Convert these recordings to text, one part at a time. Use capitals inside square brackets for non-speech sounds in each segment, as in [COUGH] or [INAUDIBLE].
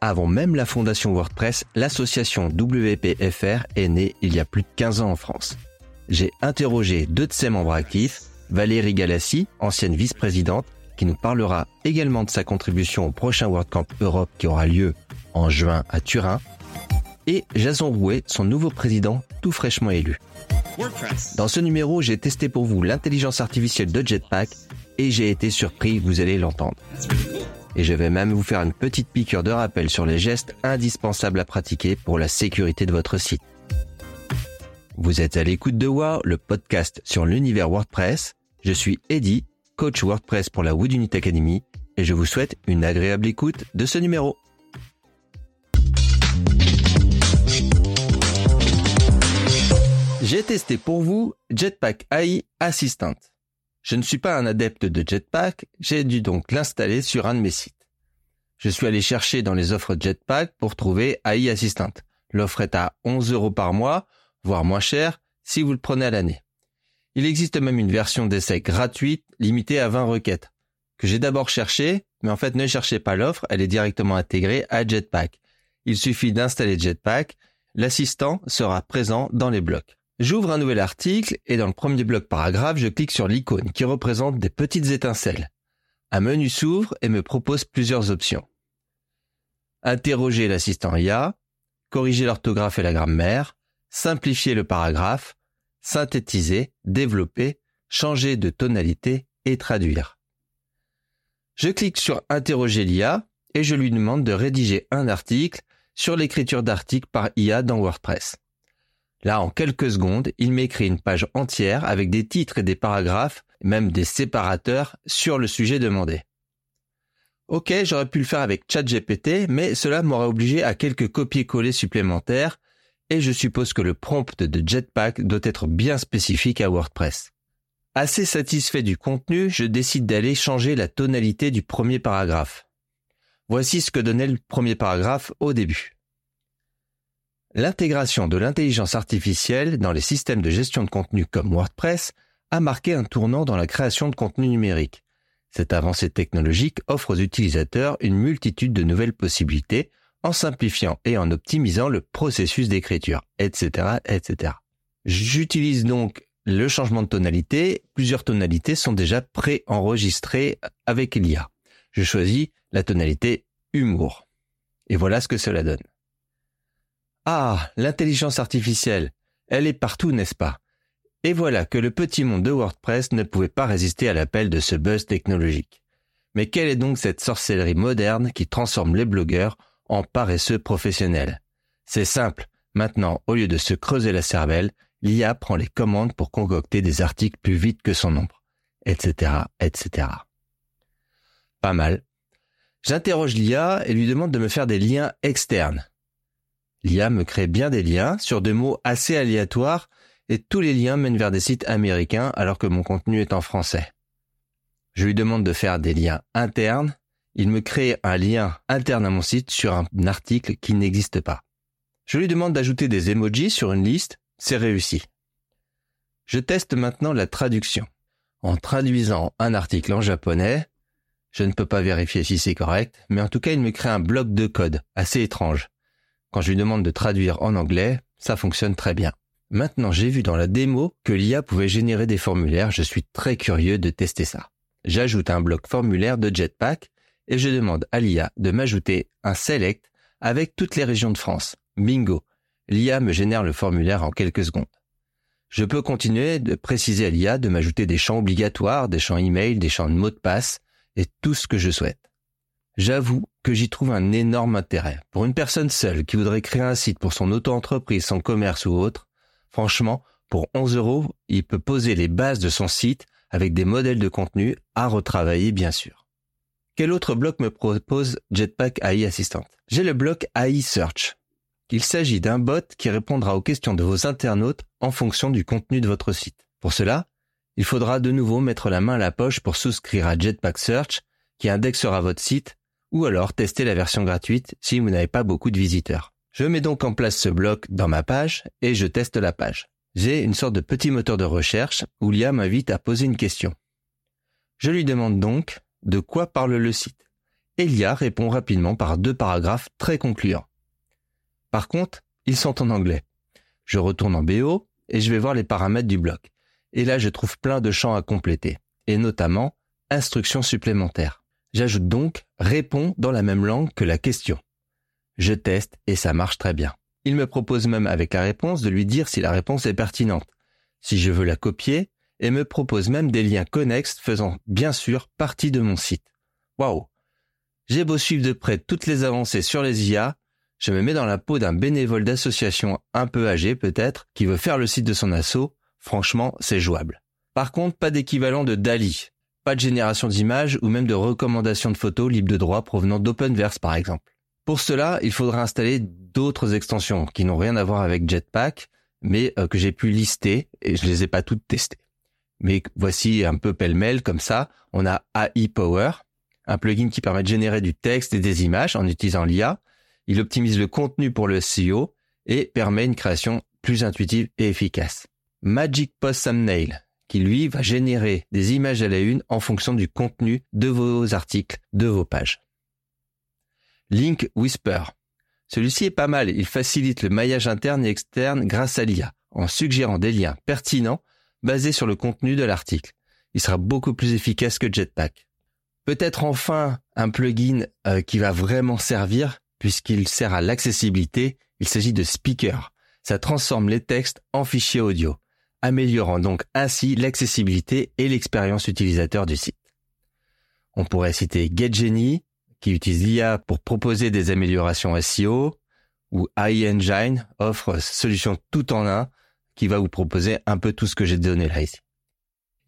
Avant même la fondation WordPress, l'association WPFR est née il y a plus de 15 ans en France. J'ai interrogé deux de ses membres actifs, Valérie Galassi, ancienne vice-présidente, qui nous parlera également de sa contribution au prochain WordCamp Europe qui aura lieu en juin à Turin, et Jason Rouet, son nouveau président tout fraîchement élu. Dans ce numéro, j'ai testé pour vous l'intelligence artificielle de Jetpack et j'ai été surpris, vous allez l'entendre. Et je vais même vous faire une petite piqûre de rappel sur les gestes indispensables à pratiquer pour la sécurité de votre site. Vous êtes à l'écoute de WOW, le podcast sur l'univers WordPress. Je suis Eddy, coach WordPress pour la Wood Unit Academy, et je vous souhaite une agréable écoute de ce numéro. J'ai testé pour vous Jetpack AI Assistant. Je ne suis pas un adepte de Jetpack, j'ai dû donc l'installer sur un de mes sites. Je suis allé chercher dans les offres Jetpack pour trouver AI Assistant. L'offre est à 11 euros par mois, voire moins cher si vous le prenez à l'année. Il existe même une version d'essai gratuite limitée à 20 requêtes, que j'ai d'abord cherché, mais en fait ne cherchez pas l'offre, elle est directement intégrée à Jetpack. Il suffit d'installer Jetpack, l'assistant sera présent dans les blocs. J'ouvre un nouvel article et dans le premier bloc paragraphe, je clique sur l'icône qui représente des petites étincelles. Un menu s'ouvre et me propose plusieurs options. Interroger l'assistant IA, corriger l'orthographe et la grammaire, simplifier le paragraphe, synthétiser, développer, changer de tonalité et traduire. Je clique sur Interroger l'IA et je lui demande de rédiger un article sur l'écriture d'articles par IA dans WordPress. Là, en quelques secondes, il m'écrit une page entière avec des titres et des paragraphes, même des séparateurs sur le sujet demandé. Ok, j'aurais pu le faire avec ChatGPT, mais cela m'aurait obligé à quelques copier-coller supplémentaires, et je suppose que le prompt de Jetpack doit être bien spécifique à WordPress. Assez satisfait du contenu, je décide d'aller changer la tonalité du premier paragraphe. Voici ce que donnait le premier paragraphe au début. L'intégration de l'intelligence artificielle dans les systèmes de gestion de contenu comme WordPress a marqué un tournant dans la création de contenu numérique. Cette avancée technologique offre aux utilisateurs une multitude de nouvelles possibilités en simplifiant et en optimisant le processus d'écriture, etc., etc. J'utilise donc le changement de tonalité. Plusieurs tonalités sont déjà pré-enregistrées avec l'IA. Je choisis la tonalité humour. Et voilà ce que cela donne. Ah, l'intelligence artificielle, elle est partout, n'est-ce pas? Et voilà que le petit monde de WordPress ne pouvait pas résister à l'appel de ce buzz technologique. Mais quelle est donc cette sorcellerie moderne qui transforme les blogueurs en paresseux professionnels? C'est simple, maintenant, au lieu de se creuser la cervelle, l'IA prend les commandes pour concocter des articles plus vite que son ombre, etc., etc. Pas mal. J'interroge l'IA et lui demande de me faire des liens externes. L'IA me crée bien des liens sur des mots assez aléatoires et tous les liens mènent vers des sites américains alors que mon contenu est en français. Je lui demande de faire des liens internes. Il me crée un lien interne à mon site sur un article qui n'existe pas. Je lui demande d'ajouter des emojis sur une liste. C'est réussi. Je teste maintenant la traduction. En traduisant un article en japonais, je ne peux pas vérifier si c'est correct, mais en tout cas il me crée un bloc de code assez étrange. Quand je lui demande de traduire en anglais, ça fonctionne très bien. Maintenant, j'ai vu dans la démo que l'IA pouvait générer des formulaires. Je suis très curieux de tester ça. J'ajoute un bloc formulaire de Jetpack et je demande à l'IA de m'ajouter un select avec toutes les régions de France. Bingo. L'IA me génère le formulaire en quelques secondes. Je peux continuer de préciser à l'IA de m'ajouter des champs obligatoires, des champs email, des champs de mots de passe et tout ce que je souhaite. J'avoue que j'y trouve un énorme intérêt. Pour une personne seule qui voudrait créer un site pour son auto-entreprise, son commerce ou autre, franchement, pour 11 euros, il peut poser les bases de son site avec des modèles de contenu à retravailler bien sûr. Quel autre bloc me propose Jetpack AI Assistant? J'ai le bloc AI Search. Il s'agit d'un bot qui répondra aux questions de vos internautes en fonction du contenu de votre site. Pour cela, il faudra de nouveau mettre la main à la poche pour souscrire à Jetpack Search qui indexera votre site ou alors tester la version gratuite si vous n'avez pas beaucoup de visiteurs. Je mets donc en place ce bloc dans ma page et je teste la page. J'ai une sorte de petit moteur de recherche où l'IA m'invite à poser une question. Je lui demande donc de quoi parle le site. et l'IA répond rapidement par deux paragraphes très concluants. Par contre, ils sont en anglais. Je retourne en BO et je vais voir les paramètres du bloc. Et là, je trouve plein de champs à compléter, et notamment instructions supplémentaires. J'ajoute donc réponds dans la même langue que la question. Je teste et ça marche très bien. Il me propose même avec la réponse de lui dire si la réponse est pertinente, si je veux la copier, et me propose même des liens connexes faisant bien sûr partie de mon site. Waouh J'ai beau suivre de près toutes les avancées sur les IA, je me mets dans la peau d'un bénévole d'association un peu âgé peut-être, qui veut faire le site de son assaut, franchement c'est jouable. Par contre, pas d'équivalent de DALI, pas de génération d'images ou même de recommandations de photos libres de droit provenant d'Openverse par exemple. Pour cela, il faudra installer d'autres extensions qui n'ont rien à voir avec Jetpack, mais euh, que j'ai pu lister et je les ai pas toutes testées. Mais voici un peu pêle-mêle comme ça. On a AI Power, un plugin qui permet de générer du texte et des images en utilisant l'IA. Il optimise le contenu pour le SEO et permet une création plus intuitive et efficace. Magic Post Thumbnail, qui lui va générer des images à la une en fonction du contenu de vos articles, de vos pages. Link Whisper. Celui-ci est pas mal, il facilite le maillage interne et externe grâce à l'IA, en suggérant des liens pertinents basés sur le contenu de l'article. Il sera beaucoup plus efficace que Jetpack. Peut-être enfin un plugin euh, qui va vraiment servir puisqu'il sert à l'accessibilité, il s'agit de Speaker. Ça transforme les textes en fichiers audio, améliorant donc ainsi l'accessibilité et l'expérience utilisateur du site. On pourrait citer GetGenie, qui utilise l'IA pour proposer des améliorations SEO, ou AI Engine offre solution tout en un qui va vous proposer un peu tout ce que j'ai donné là ici.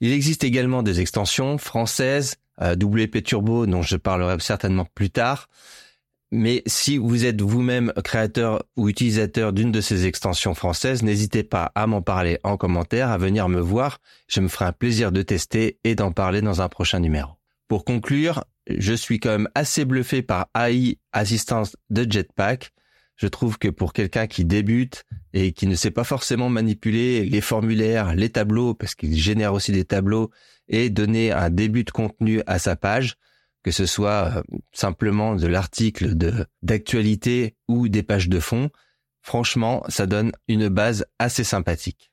Il existe également des extensions françaises, euh, WP Turbo dont je parlerai certainement plus tard. Mais si vous êtes vous-même créateur ou utilisateur d'une de ces extensions françaises, n'hésitez pas à m'en parler en commentaire, à venir me voir. Je me ferai un plaisir de tester et d'en parler dans un prochain numéro. Pour conclure, je suis quand même assez bluffé par AI Assistance de Jetpack. Je trouve que pour quelqu'un qui débute et qui ne sait pas forcément manipuler les formulaires, les tableaux, parce qu'il génère aussi des tableaux, et donner un début de contenu à sa page, que ce soit euh, simplement de l'article de d'actualité ou des pages de fond, franchement, ça donne une base assez sympathique.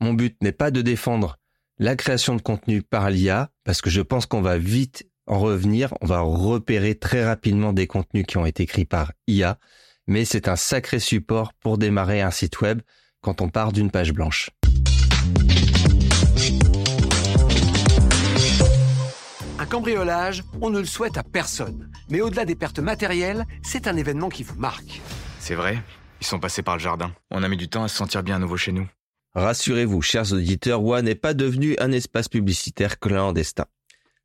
Mon but n'est pas de défendre la création de contenu par l'IA, parce que je pense qu'on va vite en revenir, on va repérer très rapidement des contenus qui ont été écrits par IA, mais c'est un sacré support pour démarrer un site web quand on part d'une page blanche. Cambriolage, on ne le souhaite à personne. Mais au-delà des pertes matérielles, c'est un événement qui vous marque. C'est vrai, ils sont passés par le jardin. On a mis du temps à se sentir bien à nouveau chez nous. Rassurez-vous, chers auditeurs, WA n'est pas devenu un espace publicitaire clandestin.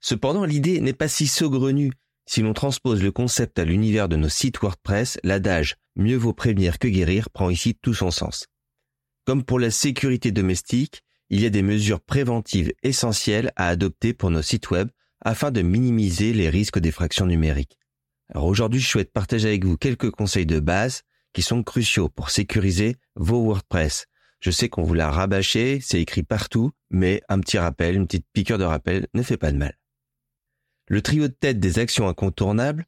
Cependant, l'idée n'est pas si saugrenue. Si l'on transpose le concept à l'univers de nos sites WordPress, l'adage mieux vaut prévenir que guérir prend ici tout son sens. Comme pour la sécurité domestique, il y a des mesures préventives essentielles à adopter pour nos sites web afin de minimiser les risques d'effraction numérique. Alors aujourd'hui, je souhaite partager avec vous quelques conseils de base qui sont cruciaux pour sécuriser vos WordPress. Je sais qu'on vous l'a rabâché, c'est écrit partout, mais un petit rappel, une petite piqûre de rappel ne fait pas de mal. Le trio de tête des actions incontournables,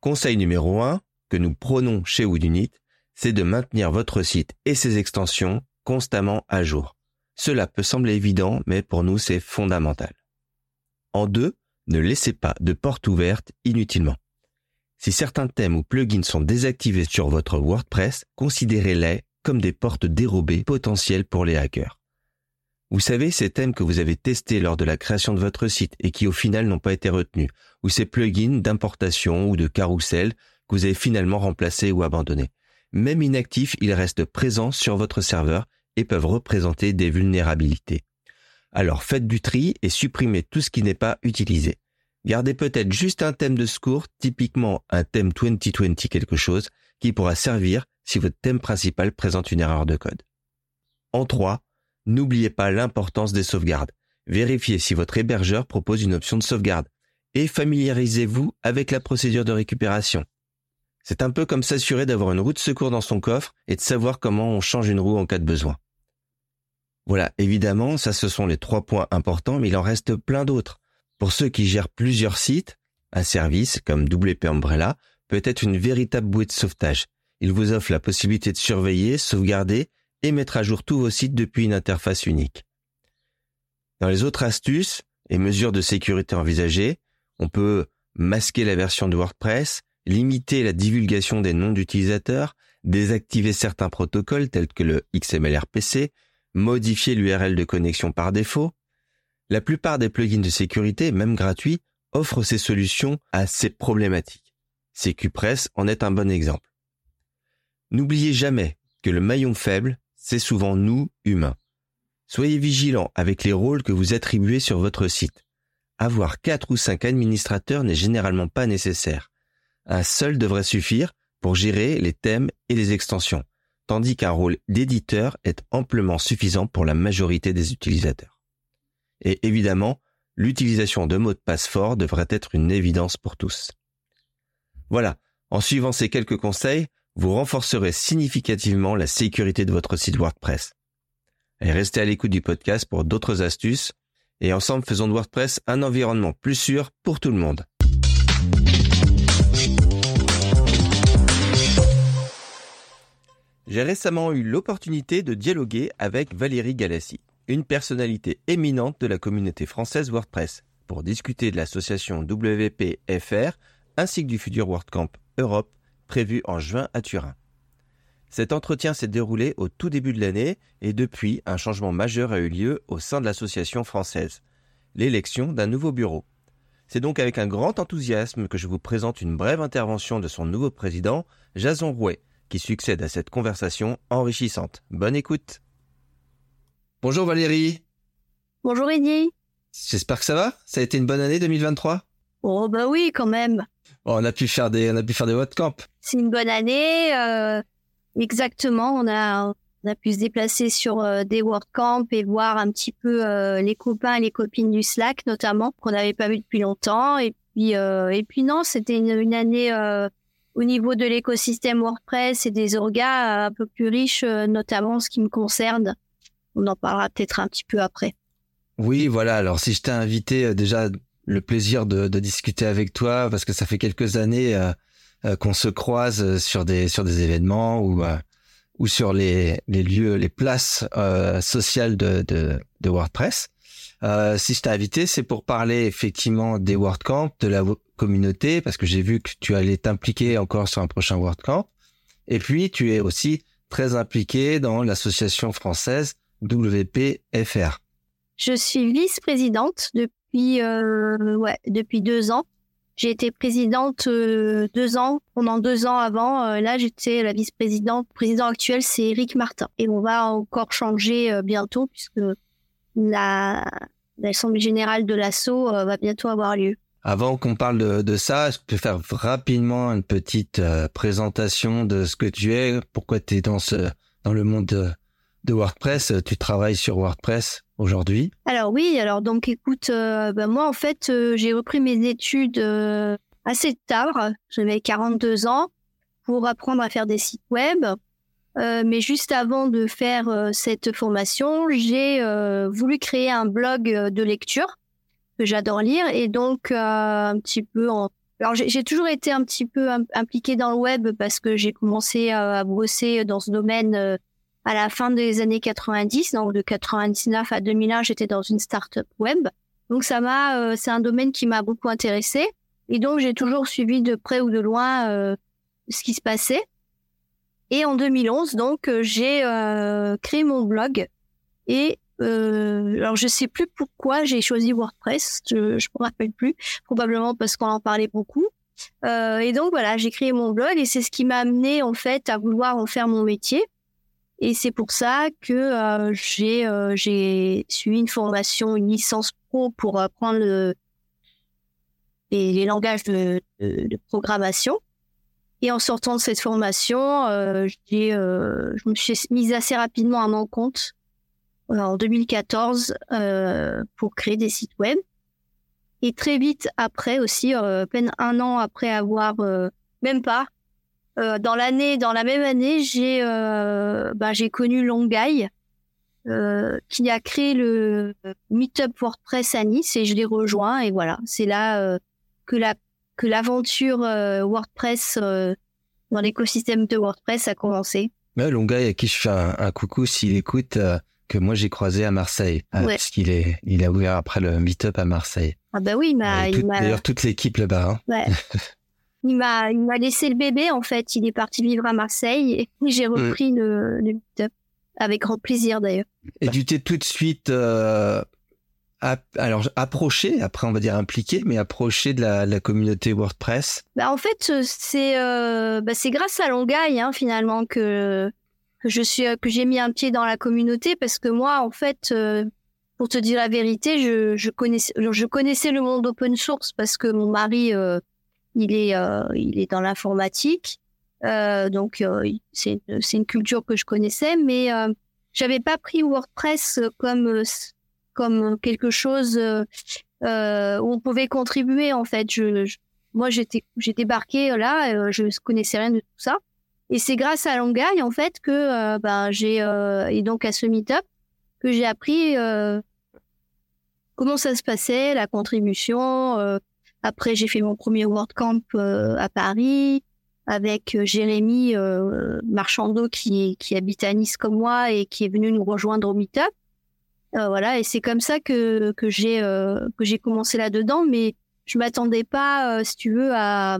conseil numéro 1 que nous prenons chez Woodunit, c'est de maintenir votre site et ses extensions constamment à jour. Cela peut sembler évident, mais pour nous c'est fondamental. En deux, ne laissez pas de porte ouverte inutilement. Si certains thèmes ou plugins sont désactivés sur votre WordPress, considérez-les comme des portes dérobées potentielles pour les hackers. Vous savez, ces thèmes que vous avez testés lors de la création de votre site et qui au final n'ont pas été retenus, ou ces plugins d'importation ou de carrousel que vous avez finalement remplacés ou abandonnés. Même inactifs, ils restent présents sur votre serveur et peuvent représenter des vulnérabilités. Alors faites du tri et supprimez tout ce qui n'est pas utilisé. Gardez peut-être juste un thème de secours, typiquement un thème 2020 quelque chose, qui pourra servir si votre thème principal présente une erreur de code. En 3, N'oubliez pas l'importance des sauvegardes. Vérifiez si votre hébergeur propose une option de sauvegarde et familiarisez-vous avec la procédure de récupération. C'est un peu comme s'assurer d'avoir une roue de secours dans son coffre et de savoir comment on change une roue en cas de besoin. Voilà, évidemment, ça ce sont les trois points importants, mais il en reste plein d'autres. Pour ceux qui gèrent plusieurs sites, Un service comme WP Umbrella peut être une véritable bouée de sauvetage. Il vous offre la possibilité de surveiller, sauvegarder et mettre à jour tous vos sites depuis une interface unique. Dans les autres astuces et mesures de sécurité envisagées, on peut masquer la version de WordPress, limiter la divulgation des noms d'utilisateurs, désactiver certains protocoles tels que le XMLRPC, modifier l'URL de connexion par défaut. La plupart des plugins de sécurité, même gratuits, offrent ces solutions à ces problématiques. CQPress en est un bon exemple. N'oubliez jamais que le maillon faible, c'est souvent nous, humains. Soyez vigilants avec les rôles que vous attribuez sur votre site. Avoir quatre ou cinq administrateurs n'est généralement pas nécessaire. Un seul devrait suffire pour gérer les thèmes et les extensions, tandis qu'un rôle d'éditeur est amplement suffisant pour la majorité des utilisateurs. Et évidemment, l'utilisation de mots de passe forts devrait être une évidence pour tous. Voilà, en suivant ces quelques conseils, vous renforcerez significativement la sécurité de votre site WordPress. Restez à l'écoute du podcast pour d'autres astuces et ensemble faisons de WordPress un environnement plus sûr pour tout le monde. J'ai récemment eu l'opportunité de dialoguer avec Valérie Galassi, une personnalité éminente de la communauté française WordPress, pour discuter de l'association WPFR ainsi que du futur WordCamp Europe prévu en juin à Turin. Cet entretien s'est déroulé au tout début de l'année et depuis, un changement majeur a eu lieu au sein de l'association française, l'élection d'un nouveau bureau. C'est donc avec un grand enthousiasme que je vous présente une brève intervention de son nouveau président, Jason Rouet, qui succède à cette conversation enrichissante. Bonne écoute. Bonjour Valérie. Bonjour Eddie. J'espère que ça va. Ça a été une bonne année 2023 Oh bah oui quand même. on a pu faire des on a pu faire des camp. C'est une bonne année. Euh, Exactement, on a, on a pu se déplacer sur euh, des WordCamp et voir un petit peu euh, les copains et les copines du Slack notamment qu'on n'avait pas vu depuis longtemps. Et puis, euh, et puis non, c'était une, une, année au niveau de l'écosystème WordPress et des orgas un peu plus riche, notamment ce qui me concerne. On en parlera peut-être un petit peu après. Oui, voilà. Alors si je t'ai invité, déjà le plaisir de, discuter avec toi parce que ça fait quelques années euh, qu'on se croise euh, sur des sur des événements ou euh, ou sur les, les lieux, les places sociales de, de WordPress. Euh, si je t'ai invité, c'est pour parler effectivement des WordCamp, de la communauté, parce que j'ai vu que tu allais t'impliquer encore sur un prochain WordCamp. Et puis, tu es aussi très impliqué dans l'association française WPFR. Je suis vice-présidente depuis, euh, ouais, depuis deux ans. J'ai été présidente euh, deux ans, pendant deux ans avant. Là, j'étais la vice-présidente. Le président actuel, c'est Eric Martin. Et on va encore changer bientôt puisque la l'assemblée générale de l'assaut va bientôt avoir lieu. Avant qu'on parle de, de, ça, je peux faire rapidement une petite présentation de ce que tu es, pourquoi tu es dans ce dans le monde de, de WordPress. Tu travailles sur WordPress aujourd'hui Alors oui, alors donc écoute, euh, bah, moi en fait euh, j'ai repris mes études euh, assez tard, j'avais 42 ans, pour apprendre à faire des sites web. Mais juste avant de faire cette formation, j'ai voulu créer un blog de lecture que j'adore lire et donc un petit peu. Alors j'ai toujours été un petit peu impliquée dans le web parce que j'ai commencé à bosser dans ce domaine à la fin des années 90, donc de 99 à 2001, j'étais dans une start-up web. Donc ça m'a, euh, c'est un domaine qui m'a beaucoup intéressé. Et donc j'ai toujours suivi de près ou de loin euh, ce qui se passait. Et en 2011, donc euh, j'ai créé mon blog. Et alors je sais plus pourquoi j'ai choisi WordPress, je ne me rappelle plus, probablement parce qu'on en parlait beaucoup. et donc voilà, j'ai créé mon blog et c'est ce qui m'a amené en fait à vouloir en faire mon métier. Et c'est pour ça que euh, j'ai euh, j'ai suivi une formation, une licence pro pour apprendre le, les, les, langages de, de, programmation. Et en sortant de cette formation, euh, j'ai euh, je me suis mise assez rapidement à mon compte en 2014 pour créer des sites web. Et très vite après aussi, à peine un an après avoir, même pas, euh, dans l'année, dans la même année, j'ai euh, bah, j'ai connu Longai, euh, qui a créé le Meetup WordPress à Nice et je l'ai rejoint et voilà, c'est là que la que l'aventure WordPress dans l'écosystème de WordPress a commencé. Ouais, Longa, à qui je fais un, coucou s'il écoute, que moi j'ai croisé à Marseille, parce qu'il est, il a ouvert après le meet-up à Marseille. Ah bah oui, il m'a. D'ailleurs, toute l'équipe là-bas. Hein. Ouais. [LAUGHS] il m'a, il m'a laissé le bébé en fait. Il est parti vivre à Marseille et [LAUGHS] j'ai mm. repris le, le meet-up avec grand plaisir d'ailleurs. Et tu t'es tout de suite euh, alors approché, après on va dire impliqué, mais approché de la, communauté WordPress? Bah en fait euh, c'est euh, bah, c'est grâce à Longaille hein, finalement que je suis que j'ai mis un pied dans la communauté parce que moi en fait euh, pour te dire la vérité je, je connaissais je connaissais le monde open source parce que mon mari il est il est dans l'informatique donc c'est c'est une culture que je connaissais mais j'avais pas pris WordPress comme comme quelque chose euh, euh, où on pouvait contribuer en fait. Je, moi j'étais j'ai débarqué là, euh, je connaissais rien de tout ça. Et c'est grâce à Longaille en fait que ben j'ai et donc à ce meet-up que j'ai appris comment ça se passait, la contribution. après j'ai fait mon premier WordCamp à Paris avec Jérémy Marchando qui qui habite à Nice comme moi et qui est venu nous rejoindre au meet-up. Euh, voilà, et c'est comme ça que que j'ai euh, que j'ai commencé là-dedans, mais je m'attendais pas, euh, si tu veux, à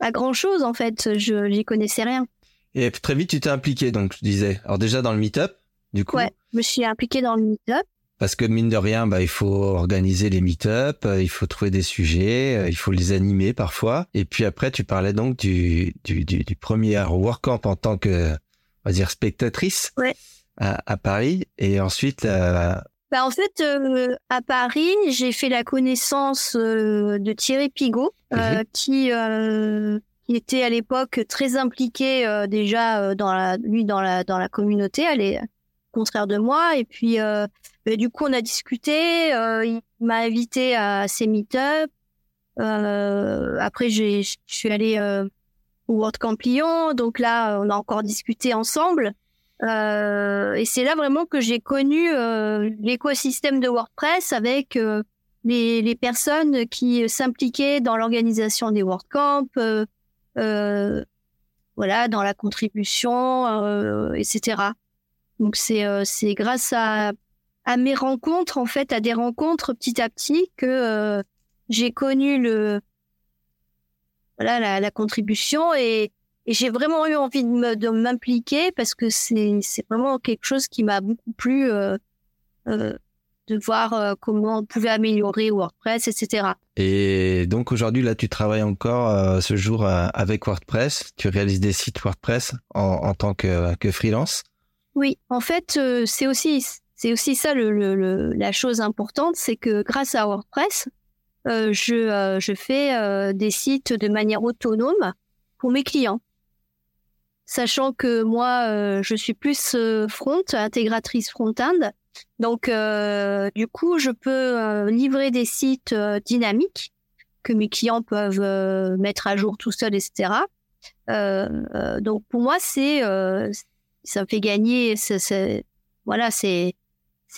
à grand chose en fait. Je j'y connaissais rien. Et très vite, tu t'es impliqué, donc je disais. Alors déjà dans le meet-up, du coup. Ouais, je me suis impliqué dans le meet-up. Parce que mine de rien, bah, il faut organiser les meet-up, il faut trouver des sujets, il faut les animer parfois. Et puis après, tu parlais donc du, du, du, du premier WordCamp en tant que, on va dire, spectatrice. Ouais à, Paris et ensuite euh, bah en fait, euh, à Paris, j'ai fait la connaissance euh, de Thierry Pigot, mhm. qui, qui était à l'époque très impliqué déjà dans la, lui dans la dans la communauté, elle est contraire de moi. Et puis, bah, du coup, on a discuté. il m'a invité à ses meet-up. après, je suis allée au World Camp Lyon. Donc là, on a encore discuté ensemble. Euh, et c'est là vraiment que j'ai connu euh, l'écosystème de WordPress avec euh, les, les, personnes qui s'impliquaient dans l'organisation des WordCamp, euh, voilà, dans la contribution, etc. Donc c'est c'est grâce à à mes rencontres en fait, à des rencontres petit à petit que j'ai connu le voilà la, la contribution et et j'ai vraiment eu envie de m'impliquer parce que c'est vraiment quelque chose qui m'a beaucoup plu euh, euh, de voir euh, comment on pouvait améliorer WordPress, etc. Et donc aujourd'hui, là, tu travailles encore ce jour avec WordPress. Tu réalises des sites WordPress en, en tant que, que freelance? Oui, en fait, c'est aussi c'est aussi ça le, le, la chose importante, c'est que grâce à WordPress, je, je fais des sites de manière autonome pour mes clients sachant que moi, euh, je suis plus euh, front, intégratrice front-end. Donc, euh, du coup, je peux livrer des sites dynamiques que mes clients peuvent mettre à jour tout seuls, etc. donc, pour moi, c'est ça me fait gagner. voilà, c'est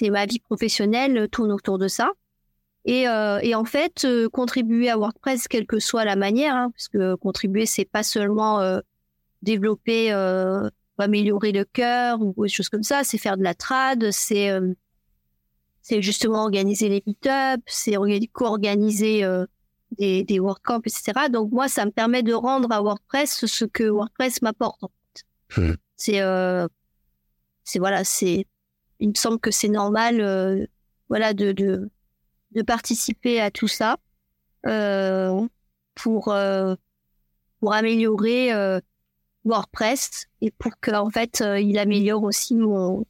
ma vie professionnelle tourne autour de ça. Et, et en fait, contribuer à WordPress, quelle que soit la manière, hein, parce que contribuer, c'est pas seulement développer, euh, améliorer le cœur ou des choses comme ça. C'est faire de la trad, c'est euh, c'est justement organiser les meet-up, c'est co-organiser euh, des, des WordCamp, etc. Donc moi, ça me permet de rendre à WordPress ce que WordPress m'apporte. En fait. Hmm. C'est euh, c'est voilà, c'est il me semble que c'est normal, euh, voilà, de, de de participer à tout ça euh, pour pour améliorer WordPress et pour qu'en fait euh, il améliore aussi mon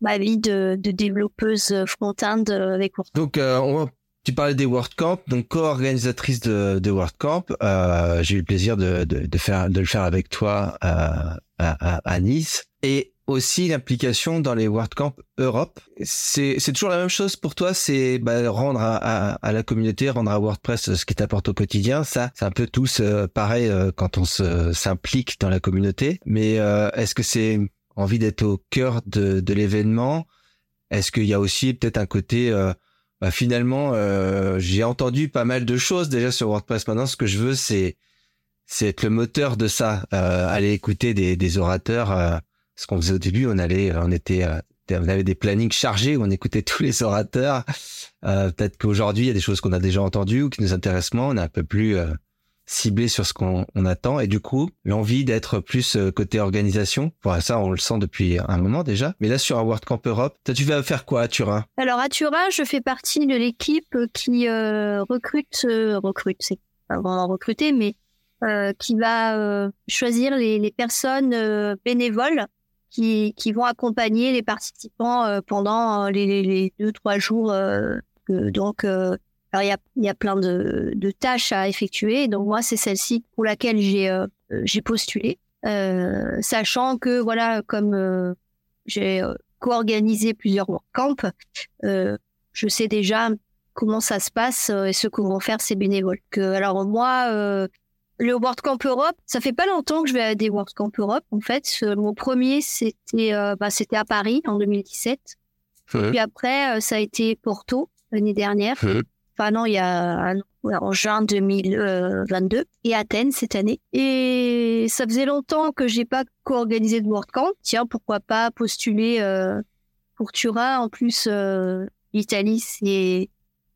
ma vie de, développeuse front-end avec WordPress. Donc euh, tu parlais des WordCamp, donc co-organisatrice de, de WordCamp. Euh, j'ai eu le plaisir de, de, faire de le faire avec toi à, à Nice. Et aussi l'implication dans les WordCamp Europe. C'est, toujours la même chose pour toi, c'est bah, rendre à, à, à, la communauté, rendre à WordPress ce qui t'apporte au quotidien. Ça, c'est un peu tous euh, pareil euh, quand on s'implique dans la communauté. Mais euh, est-ce que c'est envie d'être au cœur de, de l'événement? Est-ce qu'il y a aussi peut-être un côté bah, finalement, euh, j'ai entendu pas mal de choses déjà sur WordPress. Maintenant, ce que je veux, c'est c'est être le moteur de ça. Euh, aller écouter des, des orateurs. Euh, ce qu'on faisait au début, on allait, on était, euh, on avait des plannings chargés où on écoutait [LAUGHS] tous les orateurs. Euh, peut-être qu'aujourd'hui, il y a des choses qu'on a déjà entendues ou qui nous intéressent moins. On est un peu plus euh, ciblé sur ce qu'on on attend. Et du coup, l'envie d'être plus euh, côté organisation. Ça, on le sent depuis un moment déjà. Mais là, sur un WordCamp Europe, tu vas faire quoi à Turin? Alors à Turin, je fais partie de l'équipe qui euh, recrute, euh, recrute, c'est pas vraiment recruter, mais euh, qui va euh, choisir les, personnes euh, bénévoles qui, qui vont accompagner les participants euh, pendant les, les, les deux trois jours. euh, donc, euh, alors il y a, y a plein de, de tâches à effectuer. Donc moi, c'est celle-ci pour laquelle j'ai euh, euh, j'ai postulé, Euh, sachant que voilà, comme euh, j'ai euh, co-organisé plusieurs euh, je sais déjà comment ça se passe euh, et ce que vont faire ces bénévoles. Que, alors moi, le WordCamp Europe, ça fait pas longtemps que je vais à des WordCamp Europe. En fait, mon premier c'était euh, bah, c'était à Paris en 2017. Mhm. Puis après, euh, ça a été Porto l'année dernière. Enfin non, il y a ouais, en juin 2022 et Athènes cette année. Et ça faisait longtemps que j'ai pas co-organisé de WordCamp. Tiens, pourquoi pas postuler euh, pour Turin. En plus, l'Italie, c'est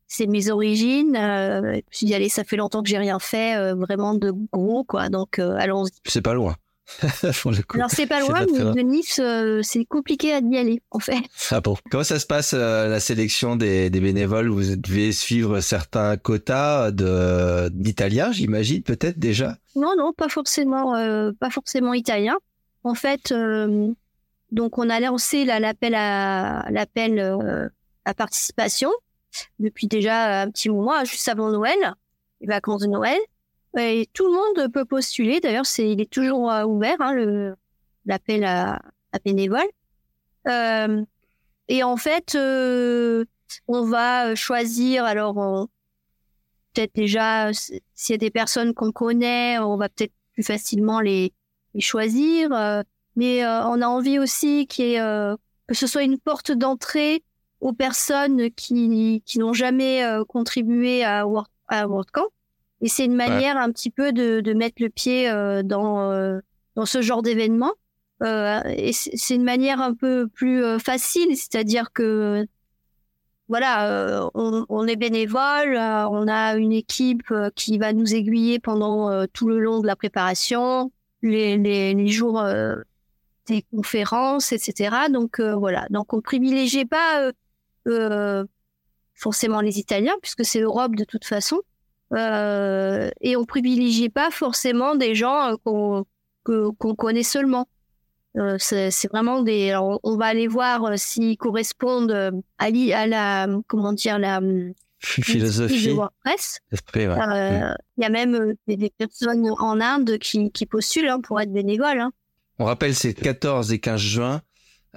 c'est mes origines. Euh, je me suis dit, allez, ça fait longtemps que j'ai rien fait, euh, vraiment de gros, quoi. Donc, euh, allons-y. C'est pas loin. [LAUGHS] Alors, c'est pas loin, mais de Nice, euh, c'est compliqué d'y aller, en fait. Ah bon? Comment ça se passe la sélection des, des bénévoles? Vous devez suivre certains quotas d'Italiens, j'imagine, peut-être déjà? Non, non, pas forcément, pas forcément italien. En fait, donc on a lancé l'appel à l'appel à participation depuis déjà un petit moment, juste avant Noël, les vacances de Noël. Tout le monde peut postuler. D'ailleurs, c'est il est toujours euh, ouvert hein, le l'appel à, bénévoles. Euh, et en fait, euh, on va choisir alors peut-être déjà s'il y a des personnes qu'on connaît, on va peut-être plus facilement les, choisir. euh, mais euh, on a envie aussi euh, que ce soit une porte d'entrée aux personnes qui, qui n'ont jamais euh, contribué à, Word, à WordCamp. Et c'est une manière un petit peu de, de mettre le pied euh, dans, euh, dans ce genre d'événement. Et c'est une manière un peu plus facile, c'est-à-dire que voilà, on, on est bénévole, on a une équipe qui va nous aiguiller pendant tout le long de la préparation, les, les, les jours des conférences, etc. Donc euh, voilà, donc on privilégiait pas euh, forcément les Italiens puisque c'est l'Europe de toute façon, euh, et on privilégiait pas forcément des gens euh, qu'on qu'on connaît seulement. Euh, c'est vraiment des. alors, on va aller voir s'ils correspondent à, l'i- à la comment dire la hum, Philosophie, de WordPress. ouais. Euh, Il y a même des, des personnes en Inde qui, qui postulent hein, pour être bénévoles. Hein. On rappelle, c'est 14 et 15 juin.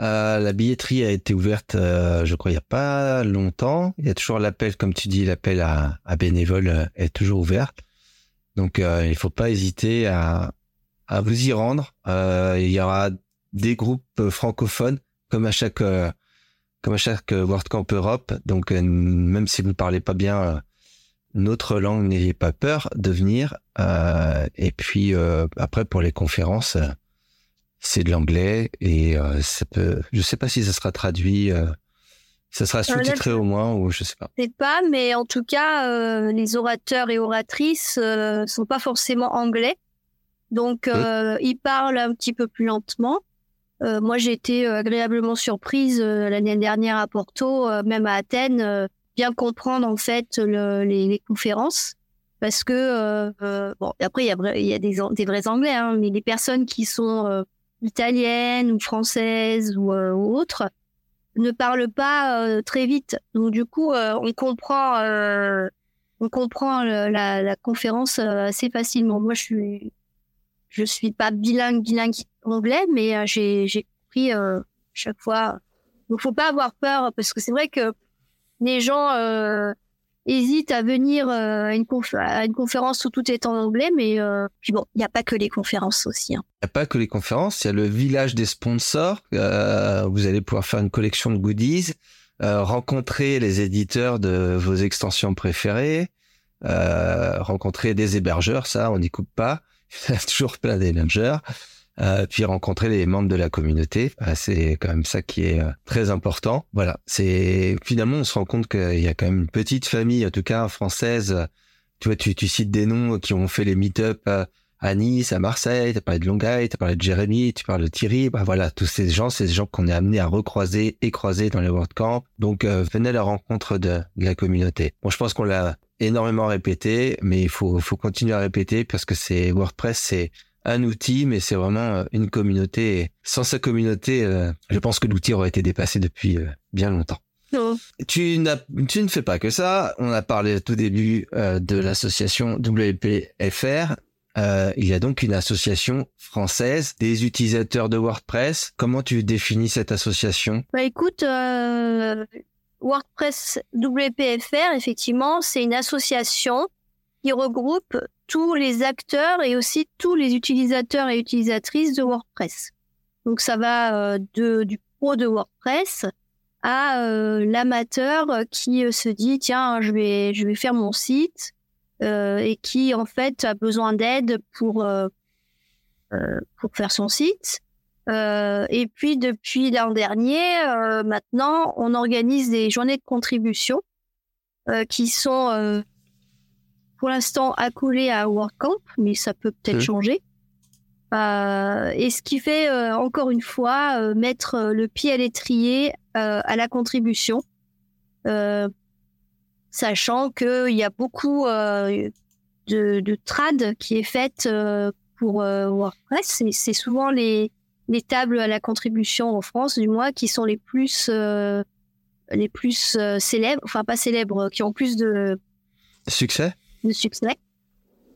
Euh, la billetterie a été ouverte, euh, je crois, il n'y a pas longtemps. Il y a toujours l'appel, comme tu dis, l'appel à, bénévoles euh, est toujours ouvert. Donc, il faut pas hésiter à, vous y rendre. Il y aura des groupes francophones, comme à chaque, comme à chaque WordCamp Europe. Donc, même si vous ne parlez pas bien notre langue, n'ayez pas peur de venir. Et puis, après, pour les conférences, c'est de l'anglais et euh, ça peut. Je sais pas si ça sera traduit. Euh, ça sera sous-titré au moins ou je sais pas. Je sais pas, mais en tout cas, euh, les orateurs et oratrices euh, sont pas forcément anglais. Donc, euh, ils parlent un petit peu plus lentement. Euh, moi, j'ai été euh, agréablement surprise euh, l'année dernière à Porto, euh, même à Athènes, euh, bien comprendre en fait le- les, les conférences. Parce que, euh, euh, bon, après, il y a, y des vrais anglais, hein, mais les personnes qui sont euh, italiennes ou françaises ou, euh, ou autres ne parlent pas euh, très vite. Donc, du coup, euh, on comprend, euh, on comprend le- la, la conférence euh, assez facilement. Moi, je suis, je suis pas bilingue, bilingue anglais, mais euh, j'ai, j'ai compris euh, chaque fois. Donc, faut pas avoir peur parce que c'est vrai que les gens euh, hésitent à venir euh, à, une conférence où tout est en anglais, mais euh, puis bon, il n'y a pas que les conférences aussi. hein. Il n'y a pas que les conférences, il y a le village des sponsors. Euh, vous allez pouvoir faire une collection de goodies. rencontrer les éditeurs de vos extensions préférées, rencontrer des hébergeurs, ça on n'y coupe pas. [LAUGHS] Il y a toujours plein d'hébergeurs. Euh, puis rencontrer les membres de la communauté. Euh, c'est quand même ça qui est euh, très important. Voilà, c'est finalement on se rend compte qu'il y a quand même une petite famille, en tout cas française. Tu vois, tu, tu cites des noms qui ont fait les meet-up à Nice, à Marseille, tu as parlé de Longueuil, tu as parlé de Jérémy, tu parles de Thierry, bah voilà, tous ces gens, c'est des gens qu'on est amené à recroiser et croiser dans les WordCamp. Donc venez à la rencontre de, de, la communauté. Bon, je pense qu'on l'a énormément répété, mais il faut, faut continuer à répéter parce que c'est WordPress, c'est un outil, mais c'est vraiment euh, une communauté. Et sans sa communauté, euh, je pense que l'outil aurait été dépassé depuis euh, bien longtemps. Non. Tu, tu ne fais pas que ça. On a parlé au tout début de l'association WPFR. il y a donc une association française des utilisateurs de WordPress. Comment tu définis cette association? Bah écoute, WordPress WPFR, effectivement, c'est une association qui regroupe tous les acteurs et aussi tous les utilisateurs et utilisatrices de WordPress. Donc ça va euh, de, du pro de WordPress à euh, l'amateur qui euh, se dit tiens je vais je vais faire mon site et qui en fait a besoin d'aide pour pour faire son site. et puis depuis l'an dernier, maintenant on organise des journées de contribution qui sont pour l'instant accolé à WordCamp, mais ça peut peut-être mmh. changer. Euh, et ce qui fait euh, encore une fois euh, mettre le pied à l'étrier à la contribution, sachant qu'il y a beaucoup de, de, trad qui est faite pour WordPress. C'est souvent les, les tables à la contribution en France, du moins, qui sont les plus les plus célèbres, enfin pas célèbres, qui ont plus de succès? De succès.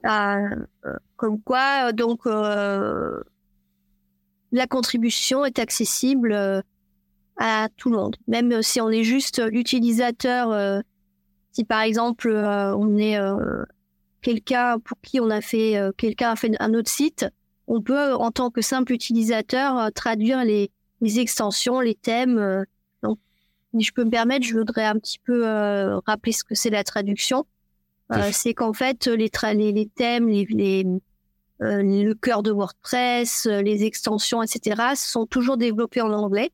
Euh, comme quoi, donc, euh, la contribution est accessible euh, à tout le monde, même si on est juste l'utilisateur. si par exemple on est quelqu'un pour qui on a fait quelqu'un a fait un autre site, on peut en tant que simple utilisateur traduire les extensions, les thèmes. donc, si je peux me permettre, je voudrais un petit peu rappeler ce que c'est la traduction. Euh, c'est qu'en fait, les, les, les thèmes, les, les euh, le cœur de WordPress, euh, les extensions, etc., sont toujours développés en anglais,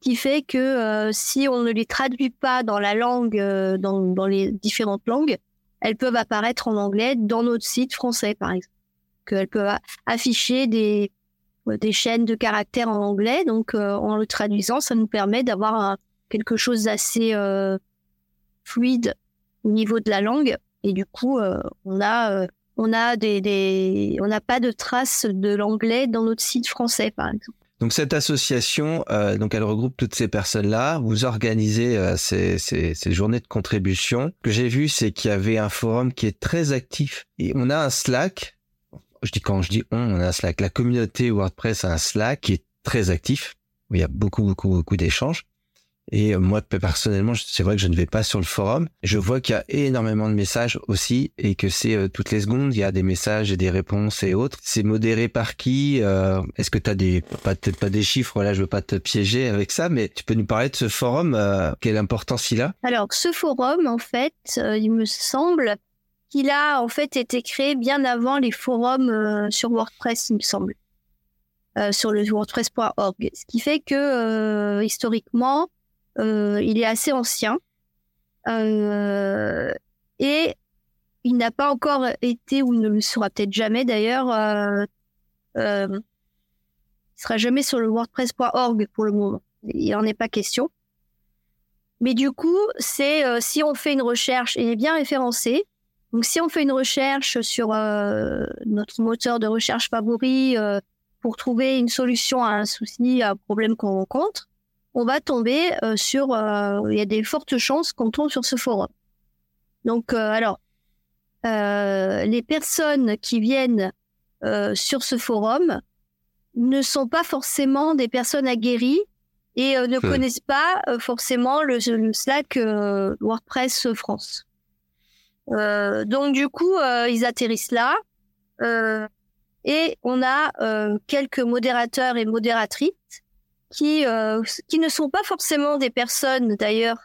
qui fait que si on ne les traduit pas dans la langue, dans, dans, les différentes langues, elles peuvent apparaître en anglais dans notre site français, par exemple. Qu'elles peuvent afficher des, des chaînes de caractères en anglais. Donc, en le traduisant, ça nous permet d'avoir quelque chose d'assez fluide au niveau de la langue et du coup, euh, on a euh, on a des, on n'a pas de traces de l'anglais dans notre site français, par exemple. Donc cette association, euh, donc elle regroupe toutes ces personnes-là. Vous organisez ces, ces, journées de contribution. Ce que j'ai vu, c'est qu'il y avait un forum qui est très actif. Et on a un Slack. Je dis quand je dis on, on a un Slack. La communauté WordPress a un Slack qui est très actif. Il y a beaucoup, beaucoup, beaucoup d'échanges. Et euh, moi, personnellement, c'est vrai que je ne vais pas sur le forum. Je vois qu'il y a énormément de messages aussi et que c'est euh, toutes les secondes, il y a des messages et des réponses et autres. C'est modéré par qui euh, Est-ce que tu as des, peut-être pas des chiffres, là, je veux pas te piéger avec ça, mais tu peux nous parler de ce forum, quelle importance il a? Alors, ce forum, en fait, il me semble qu'il a en fait été créé bien avant les forums sur WordPress, il me semble. sur le WordPress.org. Ce qui fait que historiquement, il est assez ancien. Euh, et il n'a pas encore été, ou ne le sera peut-être jamais d'ailleurs, euh, euh, il sera jamais sur le WordPress.org pour le moment. Il n'en est pas question. Mais du coup, c'est si on fait une recherche, il est bien référencé. Donc, si on fait une recherche sur notre moteur de recherche favori pour trouver une solution à un souci, à un problème qu'on rencontre, on va tomber euh, sur, euh, il y a des fortes chances qu'on tombe sur ce forum. Donc, euh, alors, les personnes qui viennent sur ce forum ne sont pas forcément des personnes aguerries et ne connaissent pas forcément le, Slack WordPress France. donc du coup, ils atterrissent là et on a quelques modérateurs et modératrices qui qui ne sont pas forcément des personnes d'ailleurs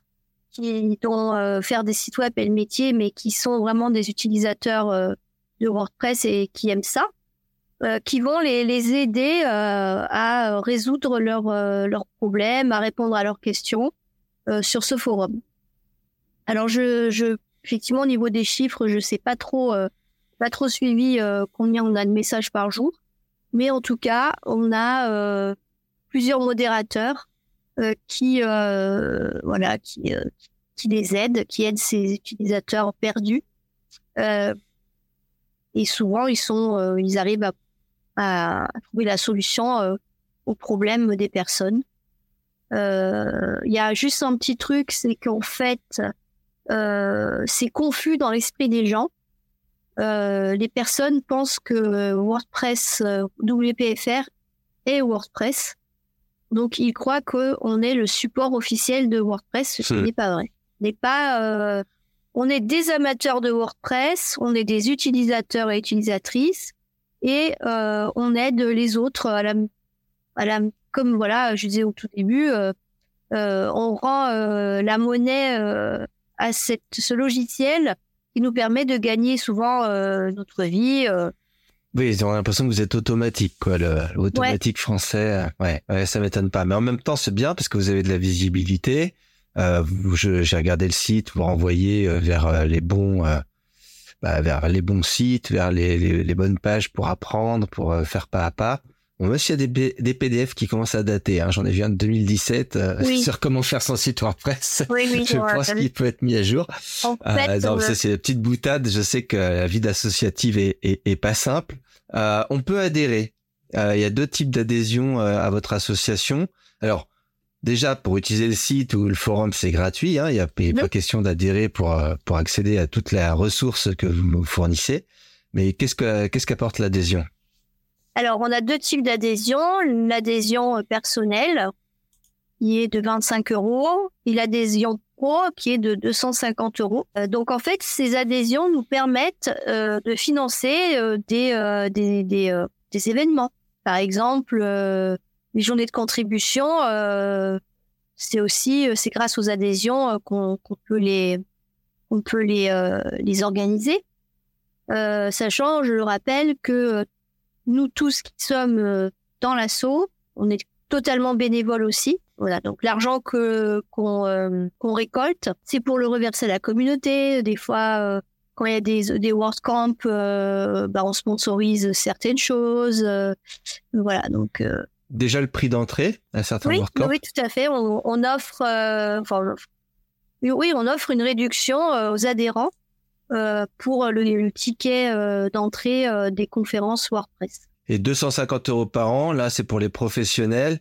qui dont faire des sites web est le métier, mais qui sont vraiment des utilisateurs de WordPress et qui aiment ça, qui vont les, les aider à résoudre leurs leurs problèmes, à répondre à leurs questions sur ce forum. Alors je, je effectivement au niveau des chiffres, je sais pas trop pas trop suivi combien on a de messages par jour, mais en tout cas, on a plusieurs modérateurs qui voilà qui qui les aident, qui aident ces utilisateurs perdus. et souvent, ils sont ils arrivent à, à, trouver la solution aux problèmes des personnes. Il y a juste un petit truc, c'est qu'en fait, c'est confus dans l'esprit des gens. les personnes pensent que WordPress, WPFR est WordPress. Donc, ils croient qu'on est le support officiel de WordPress, ce qui n'est pas vrai. N'est pas, on est des amateurs de WordPress, on est des utilisateurs et utilisatrices, et on aide les autres à la, à la, comme voilà, je disais au tout début, on rend la monnaie à cette, ce logiciel qui nous permet de gagner souvent notre vie. Oui, ils ont l'impression que vous êtes automatique, quoi, l'automatique français. Ouais, ouais, ça m'étonne pas. Mais en même temps, c'est bien parce que vous avez de la visibilité. Euh, J'ai regardé le site, vous renvoyez vers les bons, bah, vers les bons sites, vers les, les, les, bonnes pages pour apprendre, pour faire pas à pas. Bon, même s'il y a des, des, PDF qui commencent à dater, hein, j'en ai vu un de 2017 euh, sur comment faire son site WordPress. Oui, oui, [LAUGHS] je pense qu'il peut être mis à jour. En fait, euh, ça c'est la petite boutade. Je sais que la vie d'associative est, est, est, pas simple. Euh, on peut adhérer. Euh, il y a deux types d'adhésion euh, à votre association. Alors déjà pour utiliser le site ou le forum c'est gratuit. Hein, il n'y a pas question d'adhérer pour pour accéder à toute la ressource que vous nous fournissez. Mais qu'est-ce que qu'est-ce qu'apporte l'adhésion? Alors, on a deux types d'adhésion. L'adhésion personnelle, qui est de 25 euros, et l'adhésion pro, qui est de 250 euros. donc, en fait, ces adhésions nous permettent euh, de financer euh, des, euh, des, événements. Par exemple, les journées de contribution, c'est aussi, c'est grâce aux adhésions qu'on peut les, peut les, les organiser. sachant, je le rappelle, que nous tous qui sommes euh, dans l'assaut, on est totalement bénévoles aussi. Voilà, donc l'argent que qu'on euh, qu'on récolte, c'est pour le reverser à la communauté. Des fois, euh, quand il y a des des WordCamp, bah on sponsorise certaines choses. voilà, donc. Déjà le prix d'entrée à certains oui, WordCamp. Oui, tout à fait. On, on offre, enfin, oui, on offre une réduction aux adhérents pour le, le ticket euh, d'entrée euh, des conférences WordPress. Et 250 euros par an, là, c'est pour les professionnels.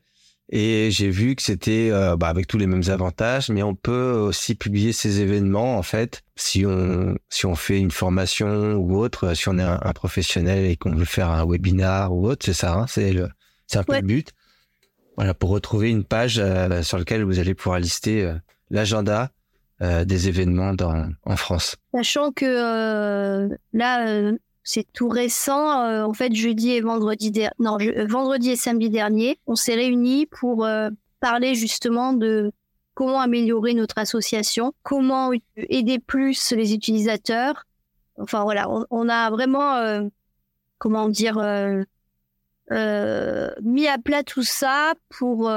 Et j'ai vu que c'était bah, avec tous les mêmes avantages, mais on peut aussi publier ces événements en fait si on si on fait une formation ou autre, si on est un, un professionnel et qu'on veut faire un webinar ou autre, c'est ça, hein, c'est le c'est un peu Ouais. le but. Voilà, pour retrouver une page euh, sur laquelle vous allez pouvoir lister euh, l'agenda euh, des événements dans, en France. Sachant que euh, là, euh, c'est tout récent. en fait, jeudi et vendredi, der- non, vendredi et samedi dernier, on s'est réunis pour parler justement de comment améliorer notre association, comment aider plus les utilisateurs. Enfin voilà, on, on a vraiment, comment dire, mis à plat tout ça pour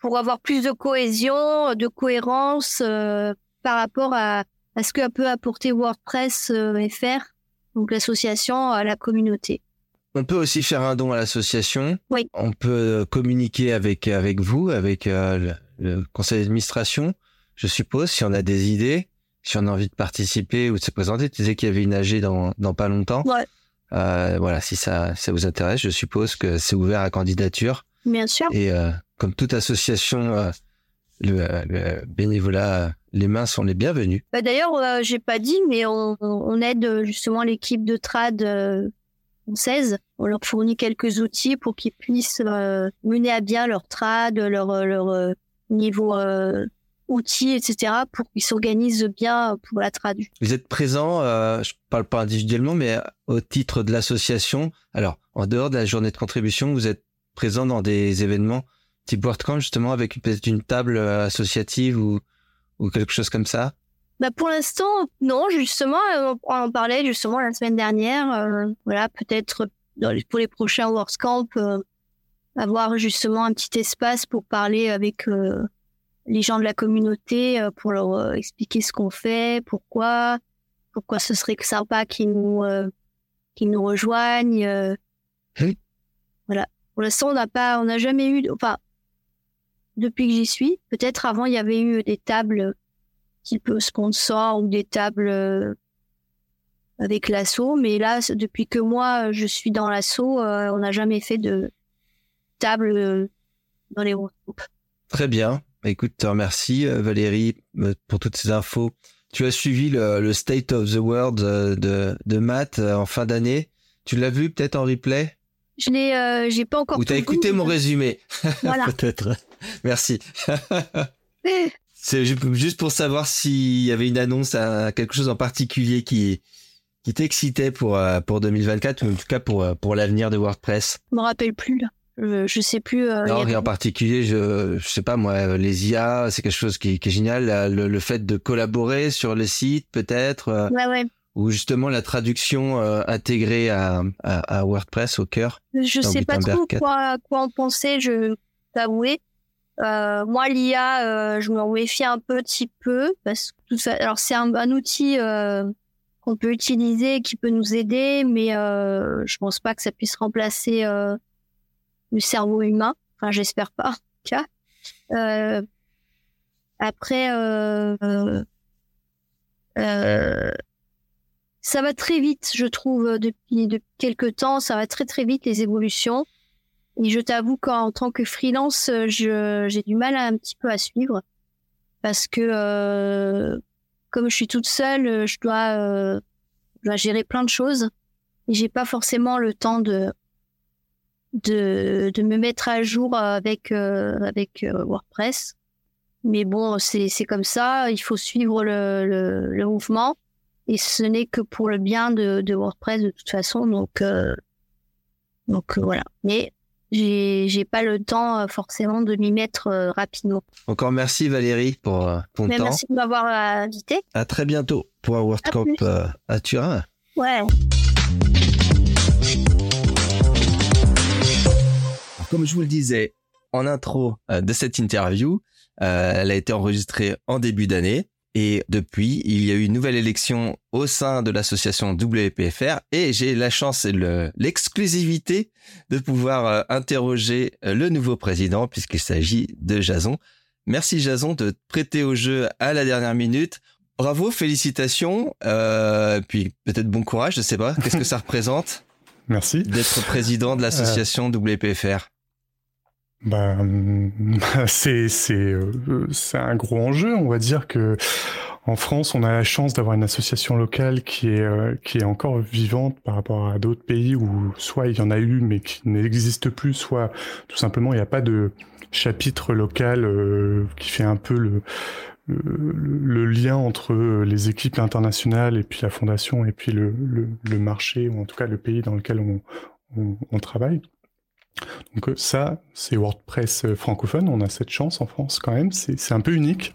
pour avoir plus de cohésion, de cohérence euh, par rapport à, à ce que peut apporter WordPress euh, FR, donc l'association à la communauté. On peut aussi faire un don à l'association. Oui. On peut euh, communiquer avec avec vous, avec euh, le, le conseil d'administration, je suppose, si on a des idées, si on a envie de participer ou de se présenter. Tu disais qu'il y avait une AG dans, dans pas longtemps. Ouais. Voilà, si ça, ça vous intéresse, je suppose que c'est ouvert à candidature. Bien sûr. Et comme toute association, euh, le, euh, le bénévolat, euh, les mains sont les bienvenues. Bah, D'ailleurs, euh, j'ai pas dit, mais on, on aide justement l'équipe de trad euh, française. On leur fournit quelques outils pour qu'ils puissent euh, mener à bien leur trad, leur, leur niveau outils, etc., pour qu'ils s'organisent bien pour la trad. Vous êtes présent, je parle pas individuellement, mais au titre de l'association. Alors, en dehors de la journée de contribution, vous êtes présent dans des événements type WordCamp justement avec peut-être une table associative ou, ou quelque chose comme ça? Bah pour l'instant, non, justement, on en parlait justement la semaine dernière. voilà, peut-être pour les prochains WordCamp, avoir justement un petit espace pour parler avec les gens de la communauté euh, pour leur euh, expliquer ce qu'on fait, pourquoi, pourquoi ce serait sympa qu'ils nous, euh, qu'ils nous rejoignent. Voilà. Pour l'instant, on n'a pas, on n'a jamais eu, enfin, depuis que j'y suis, peut-être avant, il y avait eu des tables type sponsor ou des tables avec l'assaut, mais là, depuis que moi, je suis dans l'assaut, on n'a jamais fait de table dans les groupes. Très bien. Écoute, te remercie euh, Valérie euh, pour toutes ces infos. Tu as suivi le, State of the World euh, de, de Matt en fin d'année. Tu l'as vu peut-être en replay? Je j'ai pas encore. Ou t'as écouté mon résumé Voilà. [LAUGHS] peut-être. [LAUGHS] Merci. [LAUGHS] C'est juste pour savoir s'il y avait une annonce à quelque chose en particulier qui qui t'excitait pour pour 2024 ou en tout cas pour pour l'avenir de WordPress. Je me rappelle plus là. Euh, je sais plus. Euh, non, en particulier, je, je sais pas moi, les IA, c'est quelque chose qui, qui est génial. Le, fait de collaborer sur les sites, peut-être. Euh, ouais, ouais. Ou justement la traduction intégrée à, à, WordPress au cœur. Je sais pas trop quoi, quoi en penser, je t'avouer. Euh, moi, l'IA, je m'en méfie un petit peu parce que tout ça. Alors, c'est un, un, outil qu'on peut utiliser, qui peut nous aider, mais je pense pas que ça puisse remplacer du cerveau humain. Enfin, j'espère pas, [LAUGHS] en Euh, après, euh, euh, ça va très vite, je trouve, depuis, depuis quelques temps. Ça va très très vite les évolutions. Et je t'avoue qu'en tant que freelance, j'ai du mal un petit peu à suivre parce que euh, comme je suis toute seule, je dois, euh, je dois gérer plein de choses et j'ai pas forcément le temps de de, de me mettre à jour avec, euh, avec euh, WordPress. Mais bon, c'est comme ça, il faut suivre le, le, le mouvement. Et ce n'est que pour le bien de, de, WordPress de toute façon. Donc, euh, donc voilà. Mais j'ai pas le temps forcément de m'y mettre rapidement. Encore merci Valérie pour ton temps. Merci de m'avoir invité. À très bientôt pour un WordCamp à, à Turin. Ouais. comme je vous le disais en intro euh, de cette interview, euh, elle a été enregistrée en début d'année. Et depuis, il y a eu une nouvelle élection au sein de l'association WPFR et j'ai la chance et l'exclusivité de pouvoir euh, interroger le nouveau président puisqu'il s'agit de Jason. Merci Jason de te prêter au jeu à la dernière minute. Bravo, félicitations, euh, puis peut-être bon courage, je sais pas. Qu'est-ce que ça représente [LAUGHS] Merci. D'être président de l'association WPFR. Bah, [LAUGHS] c'est c'est euh, c'est un gros enjeu. On va dire que en France, on a la chance d'avoir une association locale qui est euh, qui est encore vivante par rapport à d'autres pays où soit il y en a eu mais qui n'existe plus, soit tout simplement il n'y a pas de chapitre local euh, qui fait un peu le, le, lien entre les équipes internationales et puis la fondation et puis le, le, le marché ou en tout cas le pays dans lequel on, on travaille. Donc euh, ça, c'est WordPress euh, francophone. On a cette chance en France quand même. C'est un peu unique.